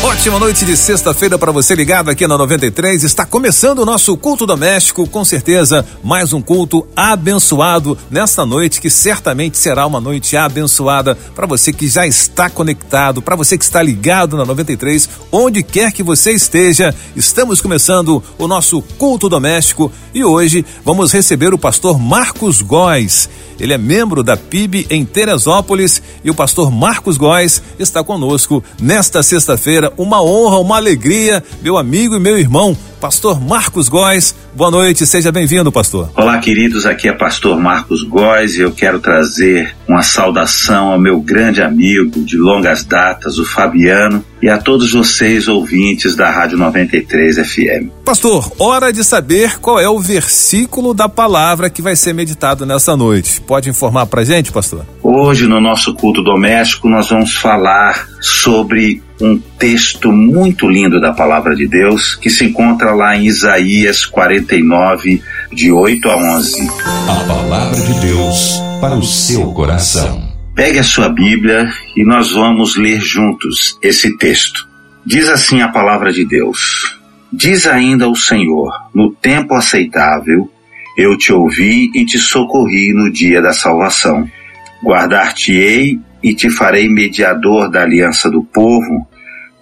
Ótima noite de sexta-feira para você ligado aqui na 93. Está começando o nosso culto doméstico, com certeza mais um culto abençoado nesta noite que certamente será uma noite abençoada para você que já está conectado, para você que está ligado na 93, onde quer que você esteja. Estamos começando o nosso culto doméstico e hoje vamos receber o pastor Marcos Góes. Ele é membro da PIB em Teresópolis e o pastor Marcos Góes está conosco nesta sexta-feira. Uma honra, uma alegria, meu amigo e meu irmão, pastor Marcos Góes. Boa noite, seja bem-vindo, pastor. Olá, queridos, aqui é pastor Marcos Góes e eu quero trazer uma saudação ao meu grande amigo de longas datas, o Fabiano, e a todos vocês ouvintes da Rádio 93 FM. Pastor, hora de saber qual é o versículo da palavra que vai ser meditado nessa noite. Pode informar pra gente, pastor? Hoje, no nosso culto doméstico, nós vamos falar sobre um texto muito lindo da palavra de Deus que se encontra lá em Isaías 49, de 8 a 11. A palavra de Deus para o seu coração. Pegue a sua Bíblia e nós vamos ler juntos esse texto. Diz assim a palavra de Deus: Diz ainda o Senhor, no tempo aceitável, eu te ouvi e te socorri no dia da salvação. Guardar-te-ei e te farei mediador da aliança do povo,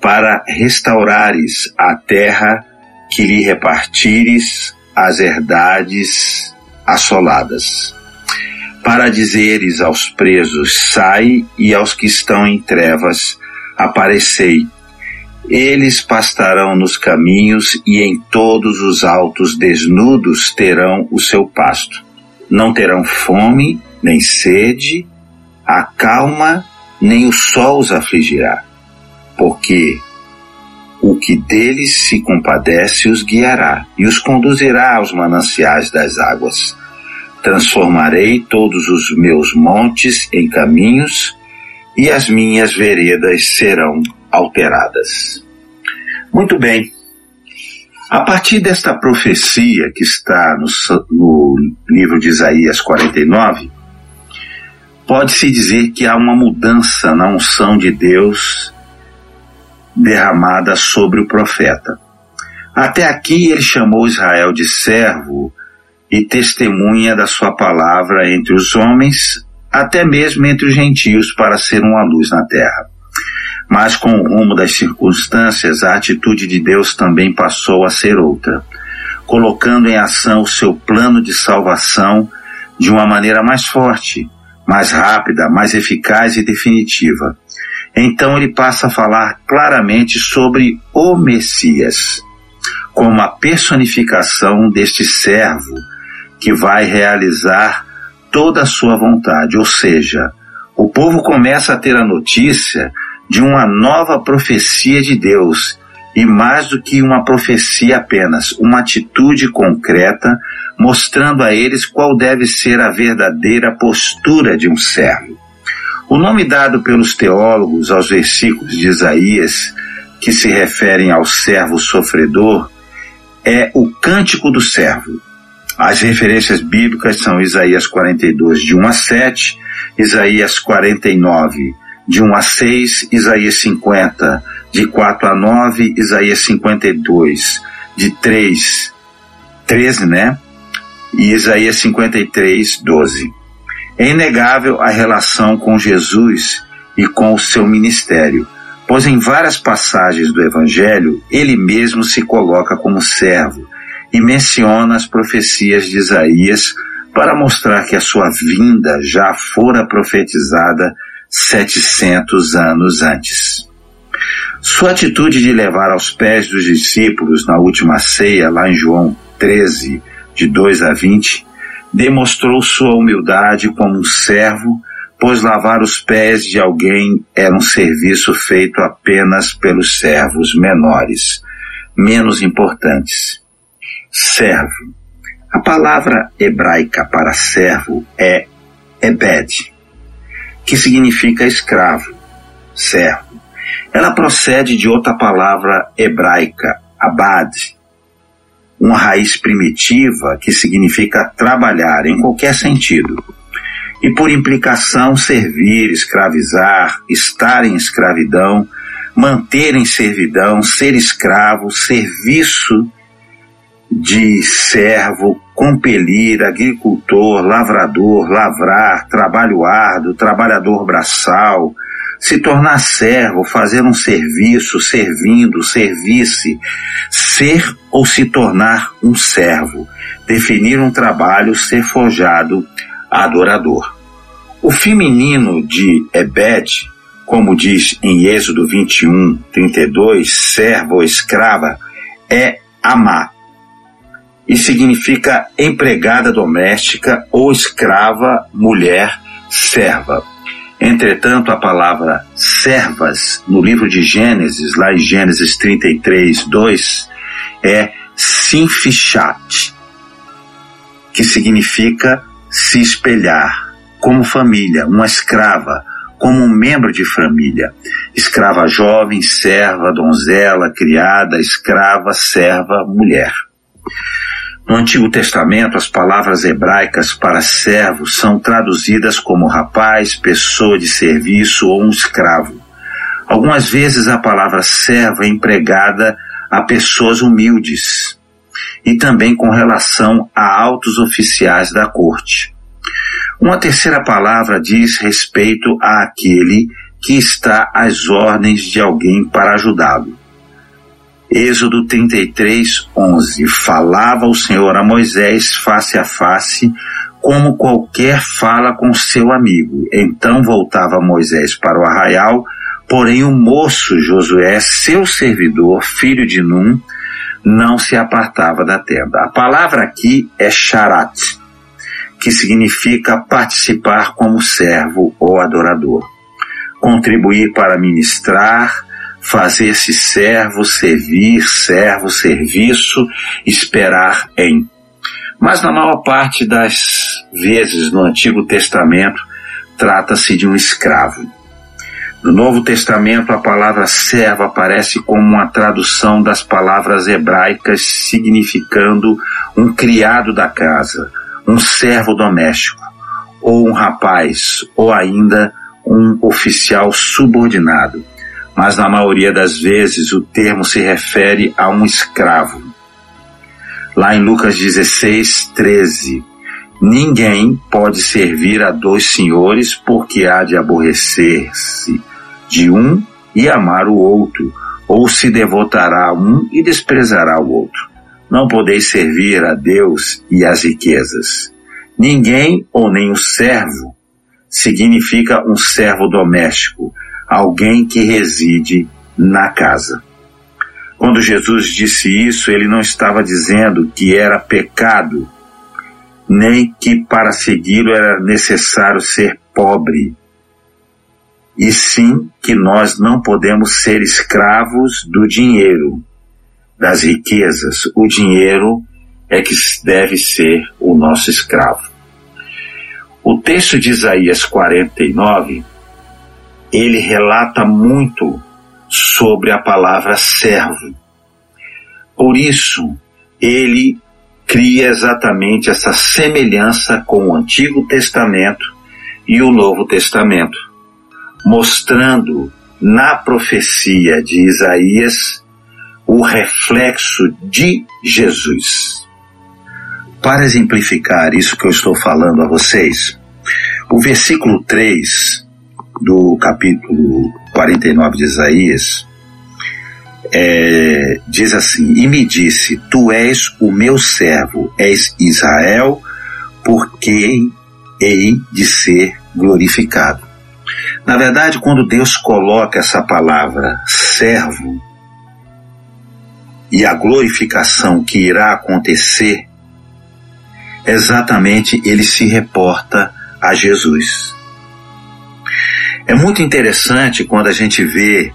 para restaurares a terra que lhe repartires as herdades assoladas para dizeres aos presos: sai, e aos que estão em trevas, aparecei. Eles pastarão nos caminhos e em todos os altos desnudos terão o seu pasto. Não terão fome, nem sede, a calma, nem o sol os afligirá, porque o que deles se compadece os guiará e os conduzirá aos mananciais das águas Transformarei todos os meus montes em caminhos e as minhas veredas serão alteradas. Muito bem. A partir desta profecia que está no, no livro de Isaías 49, pode-se dizer que há uma mudança na unção de Deus derramada sobre o profeta. Até aqui ele chamou Israel de servo e testemunha da sua palavra entre os homens, até mesmo entre os gentios, para ser uma luz na terra. Mas com o rumo das circunstâncias, a atitude de Deus também passou a ser outra, colocando em ação o seu plano de salvação de uma maneira mais forte, mais rápida, mais eficaz e definitiva. Então ele passa a falar claramente sobre o Messias, como a personificação deste servo que vai realizar toda a sua vontade. Ou seja, o povo começa a ter a notícia de uma nova profecia de Deus e mais do que uma profecia apenas, uma atitude concreta mostrando a eles qual deve ser a verdadeira postura de um servo. O nome dado pelos teólogos aos versículos de Isaías que se referem ao servo sofredor é o cântico do servo. As referências bíblicas são Isaías 42, de 1 a 7, Isaías 49, de 1 a 6, Isaías 50, de 4 a 9, Isaías 52, de 3, 13, né? E Isaías 53, 12. É inegável a relação com Jesus e com o seu ministério, pois em várias passagens do Evangelho ele mesmo se coloca como servo e menciona as profecias de Isaías para mostrar que a sua vinda já fora profetizada 700 anos antes. Sua atitude de levar aos pés dos discípulos na última ceia, lá em João 13, de 2 a 20, demonstrou sua humildade como um servo, pois lavar os pés de alguém era um serviço feito apenas pelos servos menores, menos importantes servo. A palavra hebraica para servo é ebed, que significa escravo, servo. Ela procede de outra palavra hebraica, abad, uma raiz primitiva que significa trabalhar em qualquer sentido. E por implicação, servir, escravizar, estar em escravidão, manter em servidão, ser escravo, serviço de servo, compelir, agricultor, lavrador, lavrar, trabalho árduo, trabalhador braçal, se tornar servo, fazer um serviço, servindo, servisse, ser ou se tornar um servo, definir um trabalho, ser forjado, adorador. O feminino de Ebed, como diz em Êxodo 21, 32, servo ou escrava, é amar e significa empregada doméstica ou escrava, mulher, serva. Entretanto, a palavra servas no livro de Gênesis, lá em Gênesis 33, 2, é sinfichat, que significa se espelhar, como família, uma escrava, como um membro de família. Escrava jovem, serva, donzela, criada, escrava, serva, mulher. No Antigo Testamento, as palavras hebraicas para servo são traduzidas como rapaz, pessoa de serviço ou um escravo. Algumas vezes a palavra servo é empregada a pessoas humildes e também com relação a altos oficiais da corte. Uma terceira palavra diz respeito àquele que está às ordens de alguém para ajudá-lo. Êxodo 33, 11. Falava o Senhor a Moisés face a face, como qualquer fala com seu amigo. Então voltava Moisés para o arraial, porém o moço Josué, seu servidor, filho de Num, não se apartava da tenda. A palavra aqui é charat, que significa participar como servo ou adorador. Contribuir para ministrar, fazer-se servo, servir, servo, serviço, esperar em. Mas na maior parte das vezes no Antigo Testamento trata-se de um escravo. No Novo Testamento, a palavra servo aparece como uma tradução das palavras hebraicas significando um criado da casa, um servo doméstico, ou um rapaz, ou ainda um oficial subordinado mas na maioria das vezes o termo se refere a um escravo. Lá em Lucas 16, 13, ninguém pode servir a dois senhores porque há de aborrecer-se de um e amar o outro, ou se devotará a um e desprezará o outro. Não podeis servir a Deus e às riquezas. Ninguém ou nem o servo significa um servo doméstico, alguém que reside na casa. Quando Jesus disse isso, ele não estava dizendo que era pecado, nem que para segui-lo era necessário ser pobre, e sim que nós não podemos ser escravos do dinheiro, das riquezas. O dinheiro é que deve ser o nosso escravo. O texto de Isaías 49 ele relata muito sobre a palavra servo. Por isso, ele cria exatamente essa semelhança com o Antigo Testamento e o Novo Testamento, mostrando na profecia de Isaías o reflexo de Jesus. Para exemplificar isso que eu estou falando a vocês, o versículo 3 do capítulo 49 de Isaías, é, diz assim: E me disse: Tu és o meu servo, és Israel, por quem hei de ser glorificado. Na verdade, quando Deus coloca essa palavra servo e a glorificação que irá acontecer, exatamente ele se reporta a Jesus. É muito interessante quando a gente vê,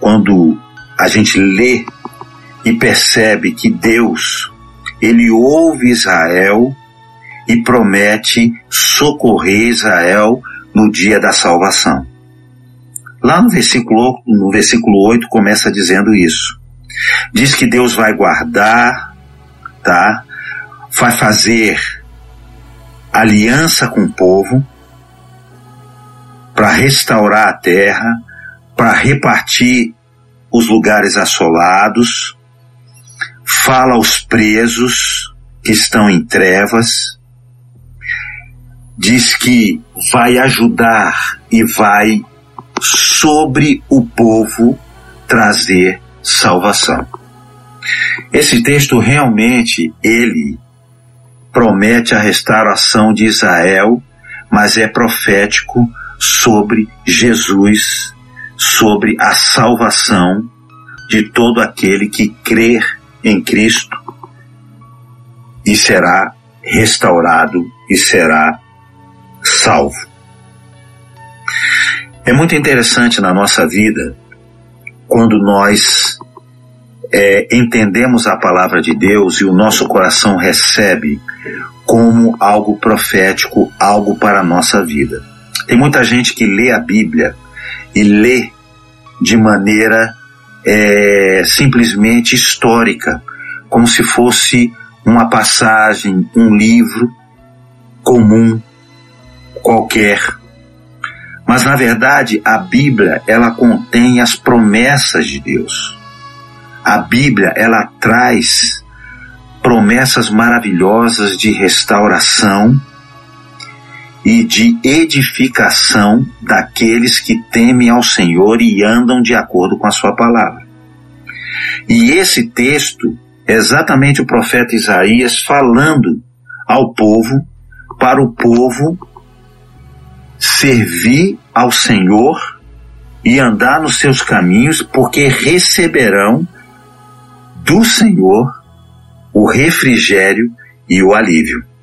quando a gente lê e percebe que Deus, ele ouve Israel e promete socorrer Israel no dia da salvação. Lá no versículo, no versículo 8 começa dizendo isso. Diz que Deus vai guardar voltar, vai fazer aliança com o povo restaurar a terra, para repartir os lugares assolados, fala aos presos que estão em trevas, diz que vai ajudar e vai sobre o povo trazer salvação. Esse texto realmente ele promete a restauração de Israel, mas é profético sobre Jesus, sobre a salvação de todo aquele que crer em Cristo e será restaurado e será salvo. É muito interessante na nossa vida quando nós é, entendemos a palavra de Deus e o nosso coração recebe como algo profético, algo para a nossa vida. Tem muita gente que lê a Bíblia e lê de maneira é, simplesmente histórica, como se fosse uma passagem, um livro comum, qualquer. Mas na verdade, a Bíblia, ela contém as promessas de Deus. A Bíblia, ela traz promessas maravilhosas de restauração e de edificação daqueles que temem ao Senhor e andam de acordo com a sua palavra. E esse texto é exatamente o profeta Isaías falando ao povo, para o povo servir ao Senhor e andar nos seus caminhos, porque receberão do Senhor o refrigério e o alívio.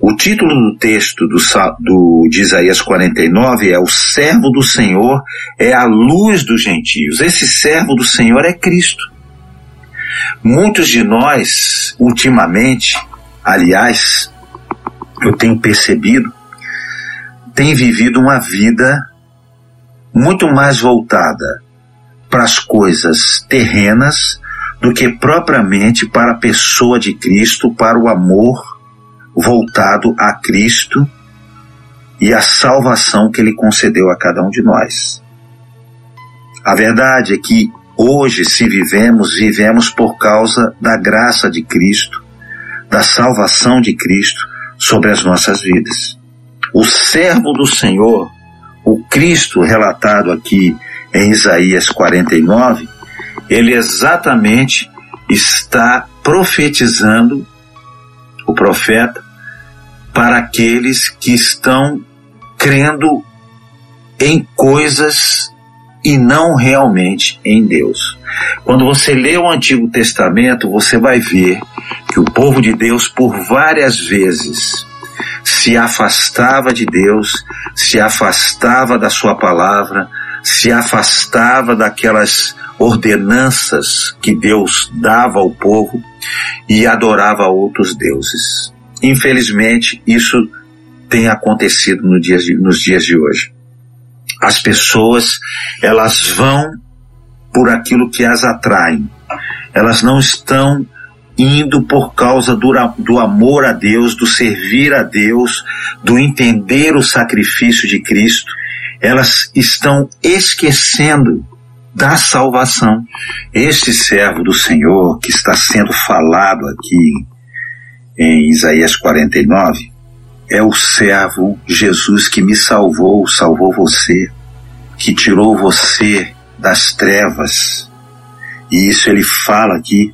O título do texto do, do, de Isaías 49 é O servo do Senhor é a luz dos gentios. Esse servo do Senhor é Cristo. Muitos de nós, ultimamente, aliás, eu tenho percebido, têm vivido uma vida muito mais voltada para as coisas terrenas do que propriamente para a pessoa de Cristo, para o amor voltado a Cristo e a salvação que Ele concedeu a cada um de nós. A verdade é que hoje, se vivemos, vivemos por causa da graça de Cristo, da salvação de Cristo sobre as nossas vidas. O servo do Senhor, o Cristo relatado aqui em Isaías 49, ele exatamente está profetizando o profeta para aqueles que estão crendo em coisas e não realmente em Deus. Quando você lê o Antigo Testamento, você vai ver que o povo de Deus, por várias vezes, se afastava de Deus, se afastava da Sua palavra, se afastava daquelas ordenanças que Deus dava ao povo e adorava outros deuses. Infelizmente, isso tem acontecido no dia de, nos dias de hoje. As pessoas, elas vão por aquilo que as atraem. Elas não estão indo por causa do, do amor a Deus, do servir a Deus, do entender o sacrifício de Cristo. Elas estão esquecendo da salvação. Este servo do Senhor que está sendo falado aqui em Isaías 49 é o servo Jesus que me salvou, salvou você, que tirou você das trevas. E isso ele fala aqui,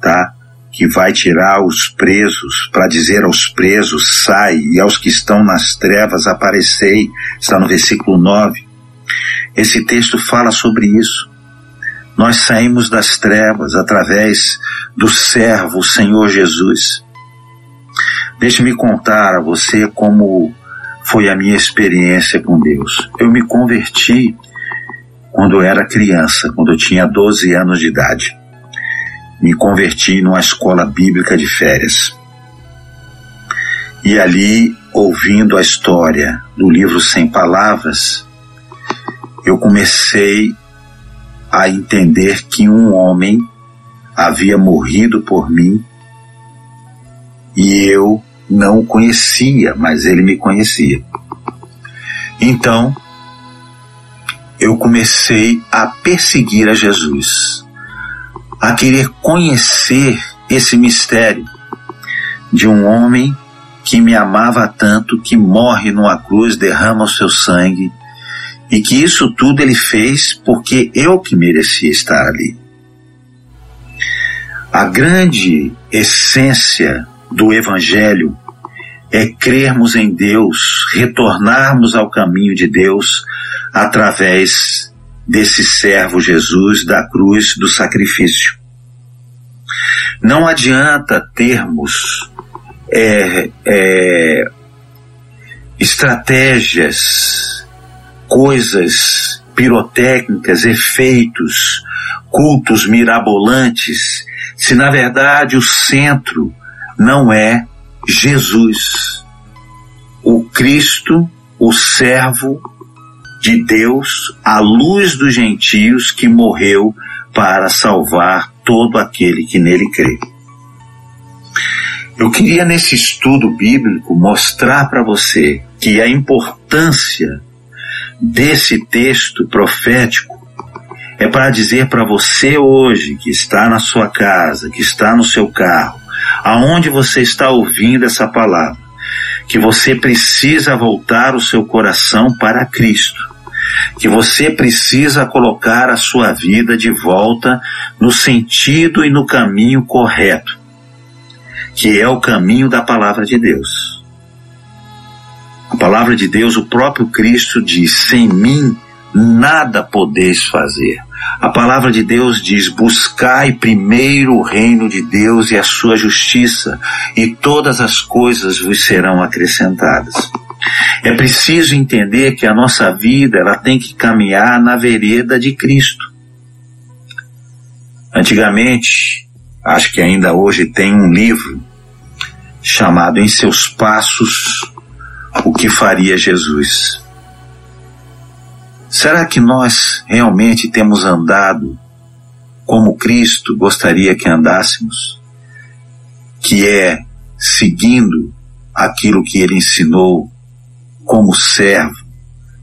tá? Que vai tirar os presos para dizer aos presos, sai, e aos que estão nas trevas, aparecei. Está no versículo 9. Esse texto fala sobre isso. Nós saímos das trevas através do servo, o Senhor Jesus. Deixe-me contar a você como foi a minha experiência com Deus. Eu me converti quando eu era criança, quando eu tinha 12 anos de idade. Me converti numa escola bíblica de férias. E ali, ouvindo a história do livro Sem Palavras, eu comecei a entender que um homem havia morrido por mim e eu não o conhecia, mas ele me conhecia. Então, eu comecei a perseguir a Jesus, a querer conhecer esse mistério de um homem que me amava tanto, que morre numa cruz, derrama o seu sangue, e que isso tudo ele fez porque eu que merecia estar ali. A grande essência do Evangelho é crermos em Deus, retornarmos ao caminho de Deus através desse servo Jesus da cruz do sacrifício. Não adianta termos é, é, estratégias, coisas pirotécnicas, efeitos, cultos mirabolantes, se na verdade o centro não é Jesus, o Cristo, o servo de Deus, a luz dos gentios que morreu para salvar todo aquele que nele crê. Eu queria nesse estudo bíblico mostrar para você que a importância desse texto profético é para dizer para você hoje que está na sua casa, que está no seu carro, aonde você está ouvindo essa palavra, que você precisa voltar o seu coração para Cristo, que você precisa colocar a sua vida de volta no sentido e no caminho correto que é o caminho da palavra de Deus. A palavra de Deus, o próprio Cristo diz: sem mim nada podeis fazer. A palavra de Deus diz: buscai primeiro o reino de Deus e a sua justiça, e todas as coisas vos serão acrescentadas. É preciso entender que a nossa vida ela tem que caminhar na vereda de Cristo. Antigamente, acho que ainda hoje tem um livro chamado Em Seus Passos, o que faria Jesus. Será que nós realmente temos andado como Cristo gostaria que andássemos? Que é seguindo aquilo que ele ensinou como servo,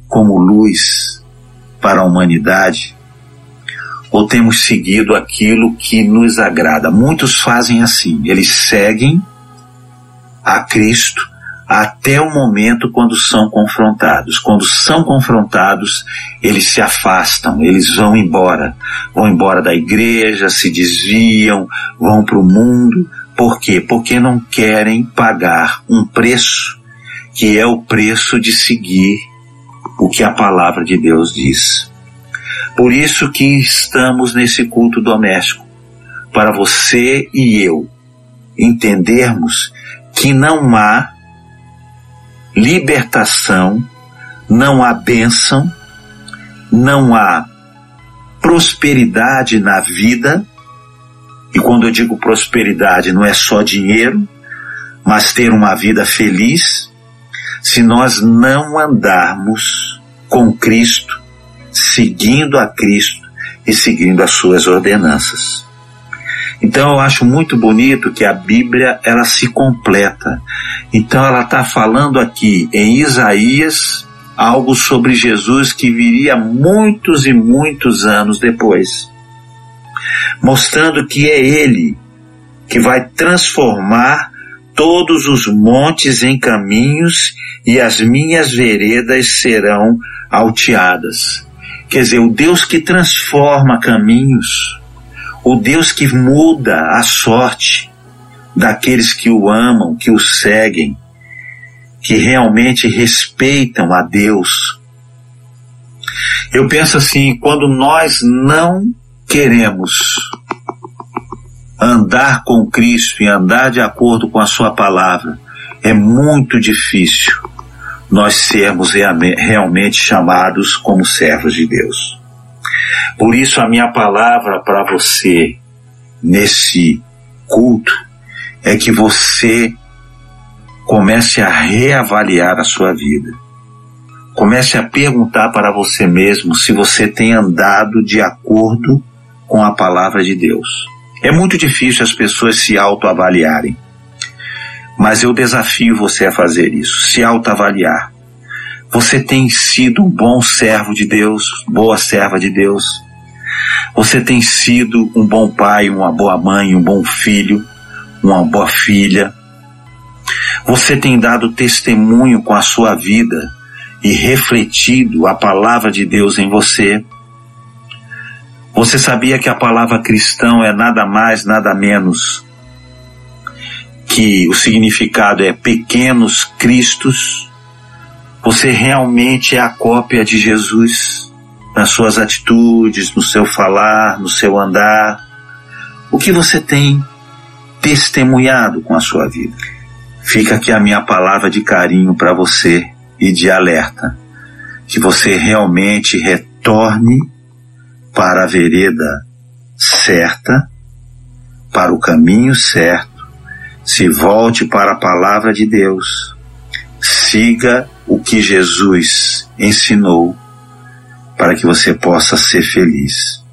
como luz para a humanidade? Ou temos seguido aquilo que nos agrada? Muitos fazem assim, eles seguem a Cristo até o momento quando são confrontados. Quando são confrontados, eles se afastam, eles vão embora. Vão embora da igreja, se desviam, vão para o mundo. Por quê? Porque não querem pagar um preço que é o preço de seguir o que a palavra de Deus diz. Por isso que estamos nesse culto doméstico, para você e eu entendermos que não há libertação, não há bênção, não há prosperidade na vida. E quando eu digo prosperidade, não é só dinheiro, mas ter uma vida feliz, se nós não andarmos com Cristo, seguindo a Cristo e seguindo as suas ordenanças. Então eu acho muito bonito que a Bíblia ela se completa. Então ela está falando aqui em Isaías algo sobre Jesus que viria muitos e muitos anos depois, mostrando que é Ele que vai transformar todos os montes em caminhos e as minhas veredas serão alteadas. Quer dizer, o Deus que transforma caminhos, o Deus que muda a sorte daqueles que o amam, que o seguem, que realmente respeitam a Deus. Eu penso assim, quando nós não queremos andar com Cristo e andar de acordo com a Sua palavra, é muito difícil nós sermos realmente chamados como servos de Deus. Por isso, a minha palavra para você nesse culto é que você comece a reavaliar a sua vida. Comece a perguntar para você mesmo se você tem andado de acordo com a palavra de Deus. É muito difícil as pessoas se autoavaliarem. Mas eu desafio você a fazer isso, se autoavaliar. Você tem sido um bom servo de Deus, boa serva de Deus. Você tem sido um bom pai, uma boa mãe, um bom filho, uma boa filha. Você tem dado testemunho com a sua vida e refletido a palavra de Deus em você. Você sabia que a palavra cristão é nada mais, nada menos que o significado é pequenos cristos? Você realmente é a cópia de Jesus nas suas atitudes, no seu falar, no seu andar? O que você tem testemunhado com a sua vida? Fica aqui a minha palavra de carinho para você e de alerta, que você realmente retorne para a vereda certa, para o caminho certo, se volte para a palavra de Deus, siga o que Jesus ensinou para que você possa ser feliz.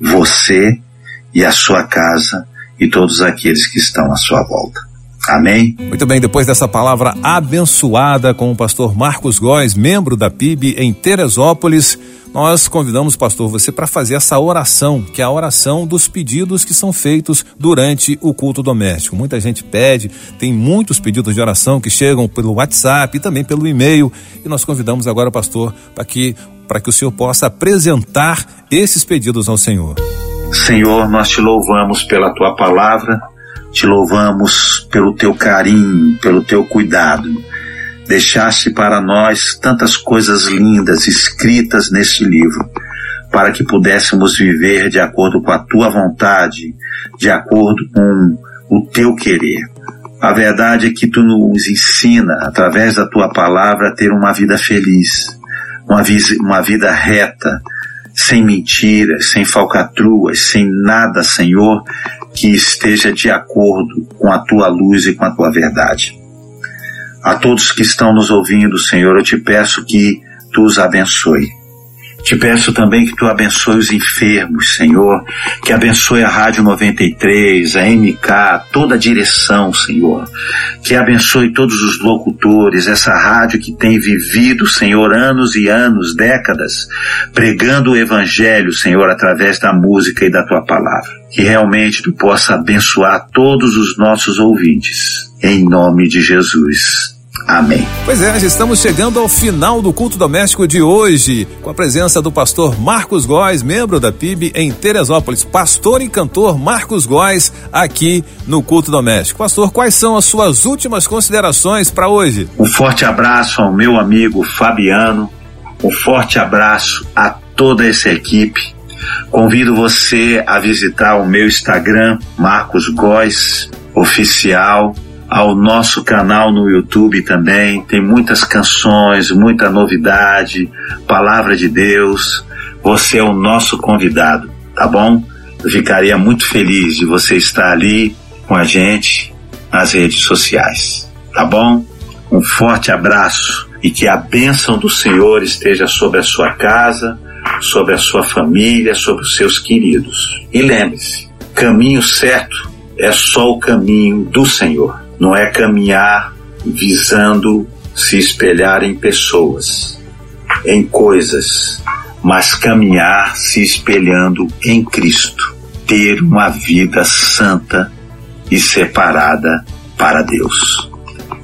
Você e a sua casa e todos aqueles que estão à sua volta. Amém? Muito bem, depois dessa palavra abençoada com o pastor Marcos Góes, membro da PIB em Teresópolis, nós convidamos, pastor, você para fazer essa oração, que é a oração dos pedidos que são feitos durante o culto doméstico. Muita gente pede, tem muitos pedidos de oração que chegam pelo WhatsApp e também pelo e-mail, e nós convidamos agora, pastor, para que para que o Senhor possa apresentar esses pedidos ao Senhor. Senhor, nós te louvamos pela tua palavra, te louvamos pelo teu carinho, pelo teu cuidado Deixaste para nós tantas coisas lindas escritas neste livro, para que pudéssemos viver de acordo com a tua vontade, de acordo com o teu querer. A verdade é que tu nos ensina, através da tua palavra, a ter uma vida feliz, uma, uma vida reta, sem mentiras, sem falcatruas, sem nada, Senhor, que esteja de acordo com a tua luz e com a tua verdade. A todos que estão nos ouvindo, Senhor, eu te peço que tu os abençoe. Te peço também que tu abençoe os enfermos, Senhor, que abençoe a Rádio 93, a MK, toda a direção, Senhor, que abençoe todos os locutores, essa rádio que tem vivido, Senhor, anos e anos, décadas, pregando o Evangelho, Senhor, através da música e da tua palavra. Que realmente tu possa abençoar todos os nossos ouvintes, em nome de Jesus. Amém. Pois é, já estamos chegando ao final do culto doméstico de hoje, com a presença do pastor Marcos Góes, membro da PIB em Teresópolis. Pastor e cantor Marcos Góes, aqui no culto doméstico. Pastor, quais são as suas últimas considerações para hoje? Um forte abraço ao meu amigo Fabiano, um forte abraço a toda essa equipe. Convido você a visitar o meu Instagram, Marcos Góes Oficial ao nosso canal no YouTube também. Tem muitas canções, muita novidade, palavra de Deus. Você é o nosso convidado, tá bom? Eu ficaria muito feliz de você estar ali com a gente nas redes sociais, tá bom? Um forte abraço e que a bênção do Senhor esteja sobre a sua casa, sobre a sua família, sobre os seus queridos. E lembre-se, caminho certo é só o caminho do Senhor não é caminhar visando se espelhar em pessoas, em coisas, mas caminhar se espelhando em Cristo, ter uma vida santa e separada para Deus.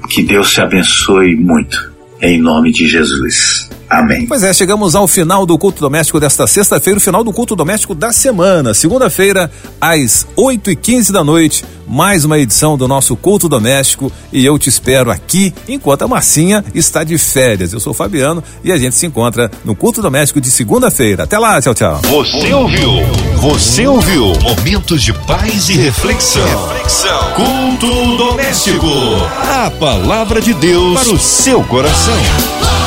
Que Deus te abençoe muito, em nome de Jesus. Amém. Pois é, chegamos ao final do culto doméstico desta sexta-feira, o final do culto doméstico da semana. Segunda-feira, às 8 e 15 da noite, mais uma edição do nosso culto doméstico. E eu te espero aqui enquanto a Marcinha está de férias. Eu sou o Fabiano e a gente se encontra no culto doméstico de segunda-feira. Até lá, tchau, tchau. Você ouviu? Você ouviu? Momentos de paz e reflexão. Reflexão. Culto doméstico. A palavra de Deus para o seu coração.